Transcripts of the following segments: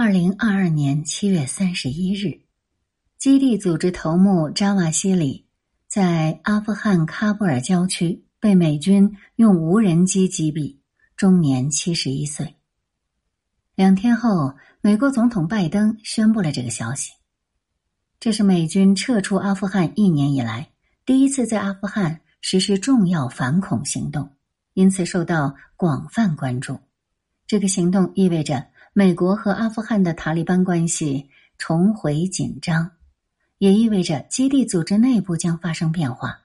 二零二二年七月三十一日，基地组织头目扎瓦西里在阿富汗喀布尔郊区被美军用无人机击毙，终年七十一岁。两天后，美国总统拜登宣布了这个消息。这是美军撤出阿富汗一年以来第一次在阿富汗实施重要反恐行动，因此受到广泛关注。这个行动意味着美国和阿富汗的塔利班关系重回紧张，也意味着基地组织内部将发生变化。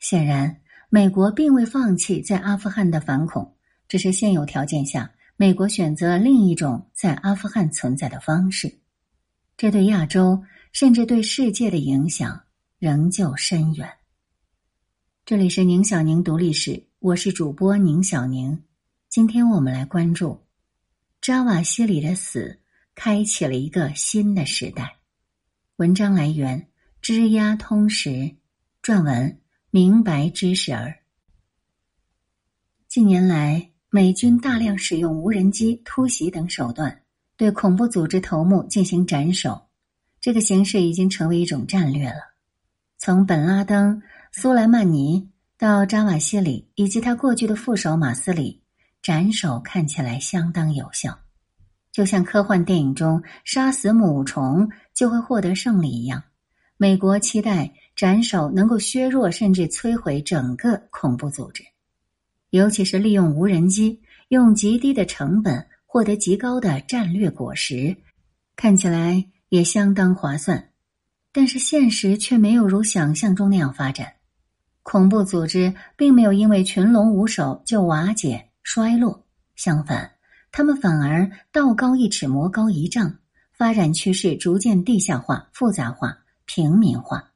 显然，美国并未放弃在阿富汗的反恐，只是现有条件下，美国选择另一种在阿富汗存在的方式。这对亚洲。甚至对世界的影响仍旧深远。这里是宁小宁读历史，我是主播宁小宁。今天我们来关注扎瓦西里的死，开启了一个新的时代。文章来源：知鸦通识，撰文：明白知识儿。近年来，美军大量使用无人机、突袭等手段，对恐怖组织头目进行斩首。这个形式已经成为一种战略了。从本拉登、苏莱曼尼到扎瓦西里以及他过去的副手马斯里，斩首看起来相当有效，就像科幻电影中杀死母虫就会获得胜利一样。美国期待斩首能够削弱甚至摧毁整个恐怖组织，尤其是利用无人机，用极低的成本获得极高的战略果实，看起来。也相当划算，但是现实却没有如想象中那样发展。恐怖组织并没有因为群龙无首就瓦解衰落，相反，他们反而道高一尺，魔高一丈，发展趋势逐渐地下化、复杂化、平民化。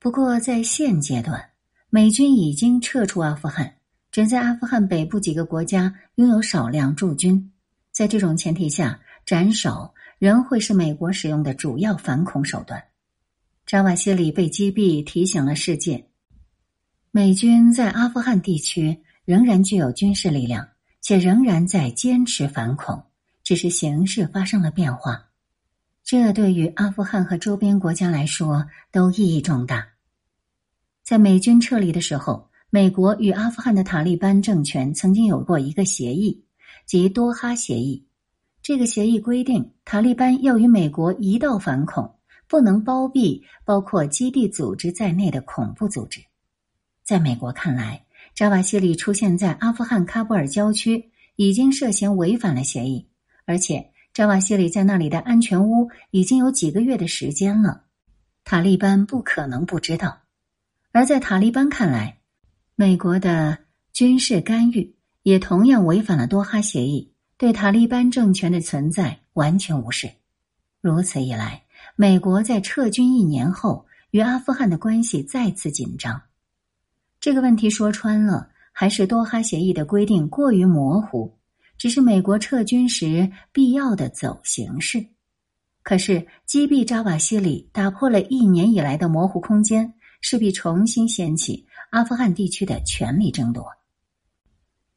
不过，在现阶段，美军已经撤出阿富汗，只在阿富汗北部几个国家拥有少量驻军。在这种前提下，斩首。仍会是美国使用的主要反恐手段。扎瓦西里被击毙，提醒了世界：美军在阿富汗地区仍然具有军事力量，且仍然在坚持反恐，只是形势发生了变化。这对于阿富汗和周边国家来说都意义重大。在美军撤离的时候，美国与阿富汗的塔利班政权曾经有过一个协议，即多哈协议。这个协议规定，塔利班要与美国一道反恐，不能包庇包括基地组织在内的恐怖组织。在美国看来，扎瓦西里出现在阿富汗喀布尔郊区，已经涉嫌违反了协议，而且扎瓦西里在那里的安全屋已经有几个月的时间了，塔利班不可能不知道。而在塔利班看来，美国的军事干预也同样违反了多哈协议。对塔利班政权的存在完全无视，如此一来，美国在撤军一年后与阿富汗的关系再次紧张。这个问题说穿了，还是多哈协议的规定过于模糊，只是美国撤军时必要的走形式。可是击毙扎瓦西里，打破了一年以来的模糊空间，势必重新掀起阿富汗地区的权力争夺。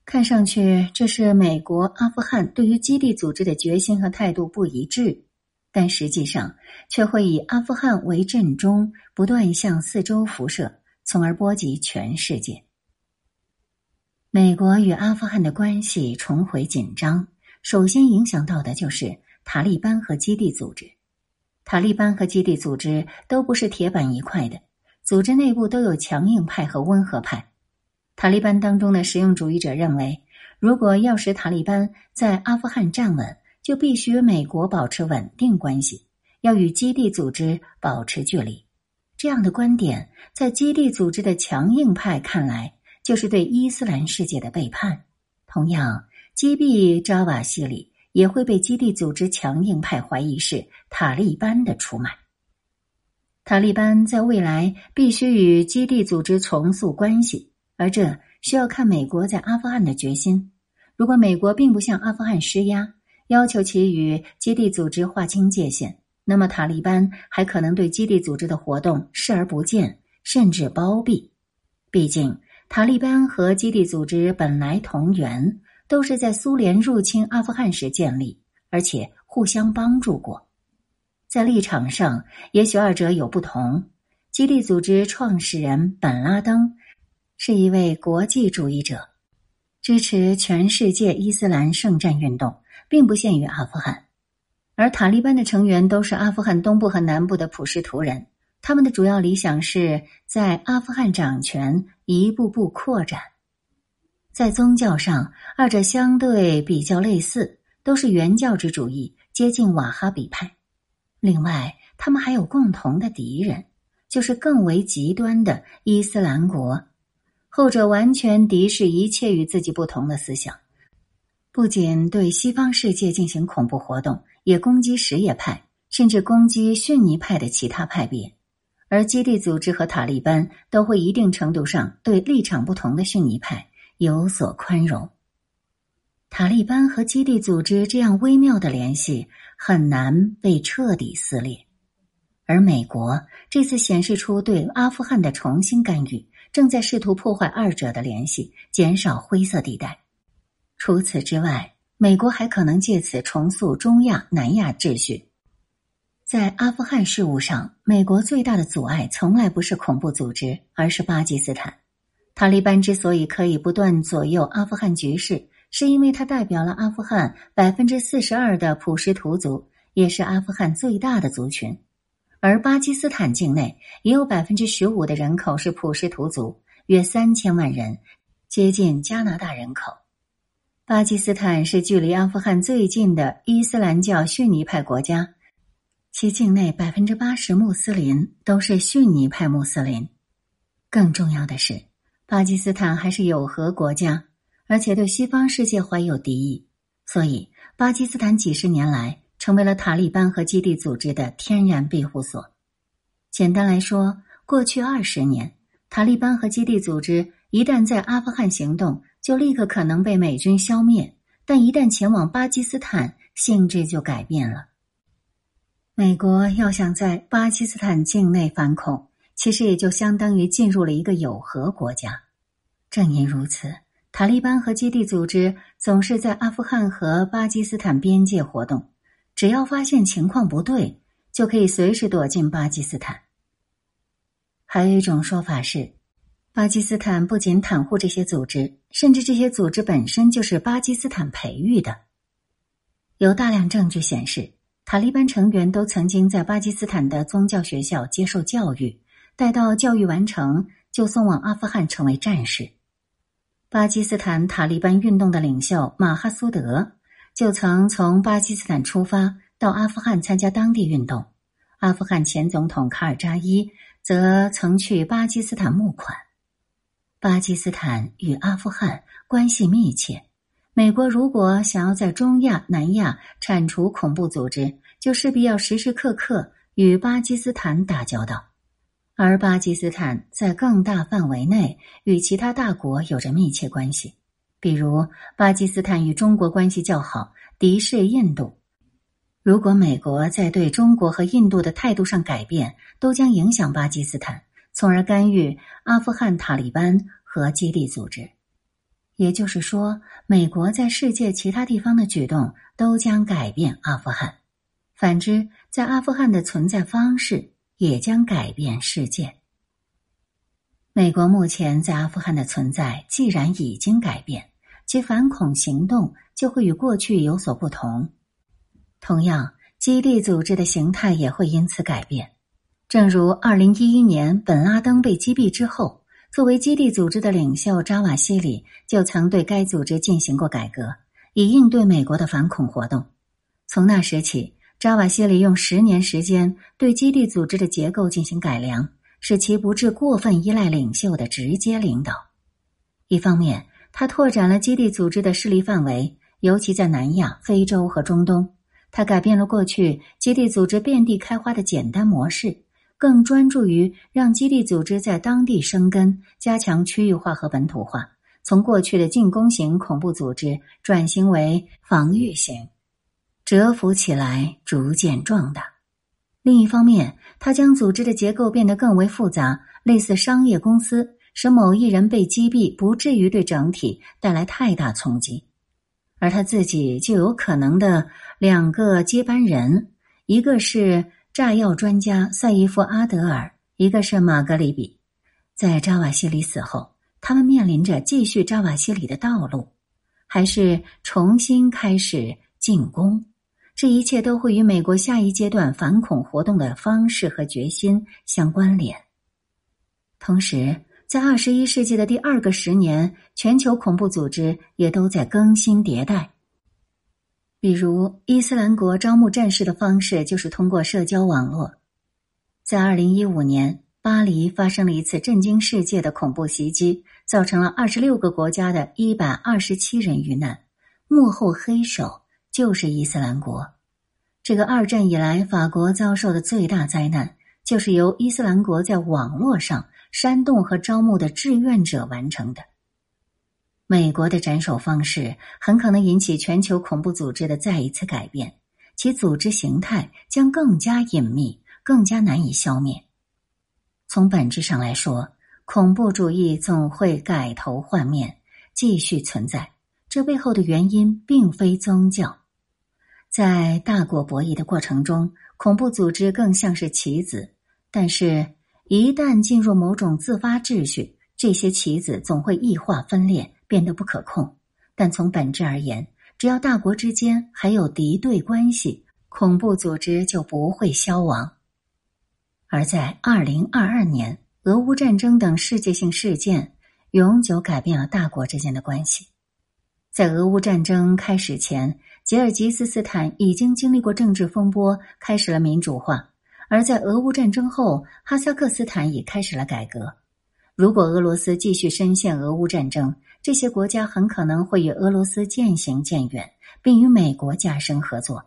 看上去，这是美国、阿富汗对于基地组织的决心和态度不一致，但实际上却会以阿富汗为阵中，不断向四周辐射，从而波及全世界。美国与阿富汗的关系重回紧张，首先影响到的就是塔利班和基地组织。塔利班和基地组织都不是铁板一块的，组织内部都有强硬派和温和派。塔利班当中的实用主义者认为，如果要使塔利班在阿富汗站稳，就必须与美国保持稳定关系，要与基地组织保持距离。这样的观点，在基地组织的强硬派看来，就是对伊斯兰世界的背叛。同样，击毙扎瓦西里也会被基地组织强硬派怀疑是塔利班的出卖。塔利班在未来必须与基地组织重塑关系。而这需要看美国在阿富汗的决心。如果美国并不向阿富汗施压，要求其与基地组织划清界限，那么塔利班还可能对基地组织的活动视而不见，甚至包庇。毕竟，塔利班和基地组织本来同源，都是在苏联入侵阿富汗时建立，而且互相帮助过。在立场上，也许二者有不同。基地组织创始人本拉登是一位国际主义者，支持全世界伊斯兰圣战运动，并不限于阿富汗。而塔利班的成员都是阿富汗东部和南部的普什图人，他们的主要理想是在阿富汗掌权，一步步扩展。在宗教上，二者相对比较类似，都是原教旨主义，接近瓦哈比派。另外，他们还有共同的敌人。就是更为极端的伊斯兰国，后者完全敌视一切与自己不同的思想，不仅对西方世界进行恐怖活动，也攻击什叶派，甚至攻击逊尼派的其他派别。而基地组织和塔利班都会一定程度上对立场不同的逊尼派有所宽容。塔利班和基地组织这样微妙的联系很难被彻底撕裂。而美国这次显示出对阿富汗的重新干预，正在试图破坏二者的联系，减少灰色地带。除此之外，美国还可能借此重塑中亚、南亚秩序。在阿富汗事务上，美国最大的阻碍从来不是恐怖组织，而是巴基斯坦。塔利班之所以可以不断左右阿富汗局势，是因为它代表了阿富汗百分之四十二的普什图族，也是阿富汗最大的族群。而巴基斯坦境内也有百分之十五的人口是普什图族，约三千万人，接近加拿大人口。巴基斯坦是距离阿富汗最近的伊斯兰教逊尼派国家，其境内百分之八十穆斯林都是逊尼派穆斯林。更重要的是，巴基斯坦还是有核国家，而且对西方世界怀有敌意，所以巴基斯坦几十年来。成为了塔利班和基地组织的天然庇护所。简单来说，过去二十年，塔利班和基地组织一旦在阿富汗行动，就立刻可能被美军消灭；但一旦前往巴基斯坦，性质就改变了。美国要想在巴基斯坦境内反恐，其实也就相当于进入了一个有核国家。正因如此，塔利班和基地组织总是在阿富汗和巴基斯坦边界活动。只要发现情况不对，就可以随时躲进巴基斯坦。还有一种说法是，巴基斯坦不仅袒护这些组织，甚至这些组织本身就是巴基斯坦培育的。有大量证据显示，塔利班成员都曾经在巴基斯坦的宗教学校接受教育，待到教育完成，就送往阿富汗成为战士。巴基斯坦塔利班运动的领袖马哈苏德。就曾从巴基斯坦出发到阿富汗参加当地运动，阿富汗前总统卡尔扎伊则曾去巴基斯坦募款。巴基斯坦与阿富汗关系密切，美国如果想要在中亚、南亚铲除恐怖组织，就势必要时时刻刻与巴基斯坦打交道，而巴基斯坦在更大范围内与其他大国有着密切关系。比如，巴基斯坦与中国关系较好，敌视印度。如果美国在对中国和印度的态度上改变，都将影响巴基斯坦，从而干预阿富汗塔利班和基地组织。也就是说，美国在世界其他地方的举动都将改变阿富汗；反之，在阿富汗的存在方式也将改变世界。美国目前在阿富汗的存在，既然已经改变。其反恐行动就会与过去有所不同，同样，基地组织的形态也会因此改变。正如二零一一年本拉登被击毙之后，作为基地组织的领袖扎瓦西里就曾对该组织进行过改革，以应对美国的反恐活动。从那时起，扎瓦西里用十年时间对基地组织的结构进行改良，使其不致过分依赖领袖的直接领导。一方面，他拓展了基地组织的势力范围，尤其在南亚、非洲和中东。他改变了过去基地组织遍地开花的简单模式，更专注于让基地组织在当地生根，加强区域化和本土化。从过去的进攻型恐怖组织转型为防御型，蛰伏起来逐渐壮大。另一方面，他将组织的结构变得更为复杂，类似商业公司。使某一人被击毙，不至于对整体带来太大冲击。而他自己就有可能的两个接班人，一个是炸药专家赛义夫·阿德尔，一个是马格里比。在扎瓦西里死后，他们面临着继续扎瓦西里的道路，还是重新开始进攻。这一切都会与美国下一阶段反恐活动的方式和决心相关联。同时，在二十一世纪的第二个十年，全球恐怖组织也都在更新迭代。比如，伊斯兰国招募战士的方式就是通过社交网络。在二零一五年，巴黎发生了一次震惊世界的恐怖袭击，造成了二十六个国家的一百二十七人遇难，幕后黑手。就是伊斯兰国，这个二战以来法国遭受的最大灾难，就是由伊斯兰国在网络上煽动和招募的志愿者完成的。美国的斩首方式很可能引起全球恐怖组织的再一次改变，其组织形态将更加隐秘，更加难以消灭。从本质上来说，恐怖主义总会改头换面，继续存在。这背后的原因并非宗教。在大国博弈的过程中，恐怖组织更像是棋子，但是，一旦进入某种自发秩序，这些棋子总会异化分裂，变得不可控。但从本质而言，只要大国之间还有敌对关系，恐怖组织就不会消亡。而在二零二二年，俄乌战争等世界性事件永久改变了大国之间的关系。在俄乌战争开始前。吉尔吉斯斯坦已经经历过政治风波，开始了民主化；而在俄乌战争后，哈萨克斯坦也开始了改革。如果俄罗斯继续深陷俄乌战争，这些国家很可能会与俄罗斯渐行渐远，并与美国加深合作。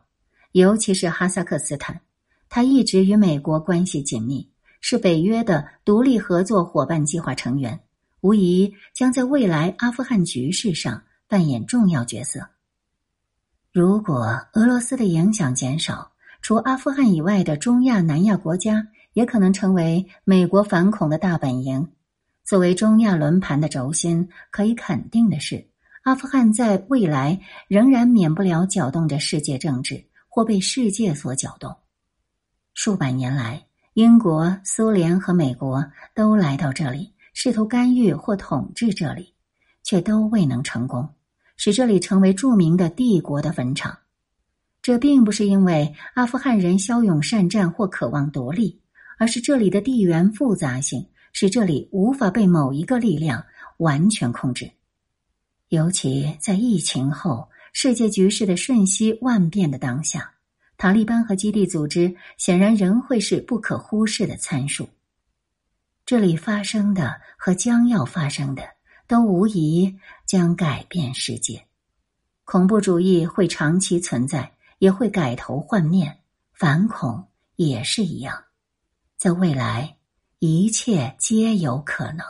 尤其是哈萨克斯坦，它一直与美国关系紧密，是北约的独立合作伙伴计划成员，无疑将在未来阿富汗局势上扮演重要角色。如果俄罗斯的影响减少，除阿富汗以外的中亚、南亚国家也可能成为美国反恐的大本营。作为中亚轮盘的轴心，可以肯定的是，阿富汗在未来仍然免不了搅动着世界政治，或被世界所搅动。数百年来，英国、苏联和美国都来到这里，试图干预或统治这里，却都未能成功。使这里成为著名的帝国的坟场，这并不是因为阿富汗人骁勇善战或渴望独立，而是这里的地缘复杂性使这里无法被某一个力量完全控制。尤其在疫情后，世界局势的瞬息万变的当下，塔利班和基地组织显然仍会是不可忽视的参数。这里发生的和将要发生的。都无疑将改变世界，恐怖主义会长期存在，也会改头换面，反恐也是一样，在未来，一切皆有可能。